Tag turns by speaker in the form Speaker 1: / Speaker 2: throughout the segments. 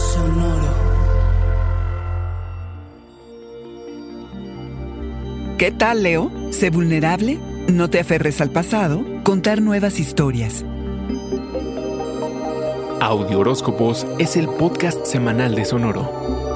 Speaker 1: Sonoro.
Speaker 2: ¿Qué tal, Leo? Sé vulnerable, no te aferres al pasado, contar nuevas historias.
Speaker 3: Audio Horóscopos es el podcast semanal de Sonoro.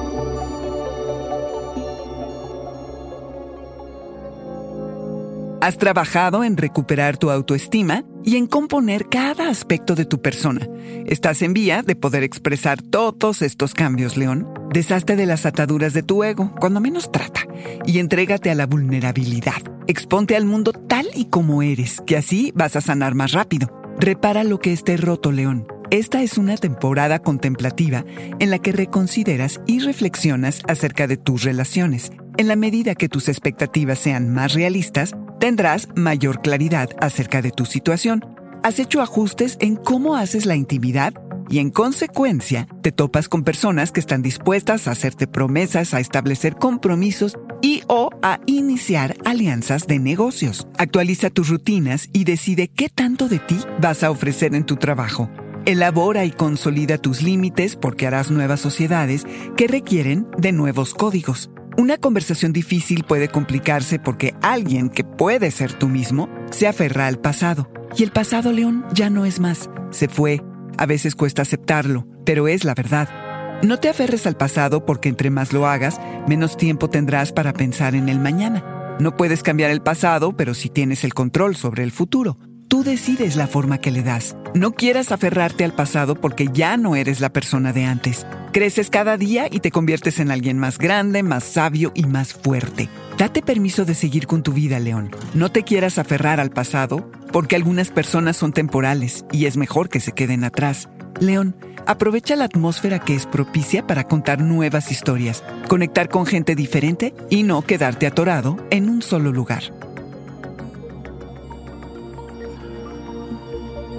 Speaker 2: Has trabajado en recuperar tu autoestima y en componer cada aspecto de tu persona. Estás en vía de poder expresar todos estos cambios, León. Deshazte de las ataduras de tu ego, cuando menos trata, y entrégate a la vulnerabilidad. Exponte al mundo tal y como eres, que así vas a sanar más rápido. Repara lo que esté roto, León. Esta es una temporada contemplativa en la que reconsideras y reflexionas acerca de tus relaciones. En la medida que tus expectativas sean más realistas, tendrás mayor claridad acerca de tu situación. Has hecho ajustes en cómo haces la intimidad y en consecuencia te topas con personas que están dispuestas a hacerte promesas, a establecer compromisos y o a iniciar alianzas de negocios. Actualiza tus rutinas y decide qué tanto de ti vas a ofrecer en tu trabajo. Elabora y consolida tus límites porque harás nuevas sociedades que requieren de nuevos códigos. Una conversación difícil puede complicarse porque alguien que puede ser tú mismo se aferra al pasado. Y el pasado, León, ya no es más. Se fue. A veces cuesta aceptarlo, pero es la verdad. No te aferres al pasado porque entre más lo hagas, menos tiempo tendrás para pensar en el mañana. No puedes cambiar el pasado, pero sí tienes el control sobre el futuro. Tú decides la forma que le das. No quieras aferrarte al pasado porque ya no eres la persona de antes. Creces cada día y te conviertes en alguien más grande, más sabio y más fuerte. Date permiso de seguir con tu vida, León. No te quieras aferrar al pasado porque algunas personas son temporales y es mejor que se queden atrás. León, aprovecha la atmósfera que es propicia para contar nuevas historias, conectar con gente diferente y no quedarte atorado en un solo lugar.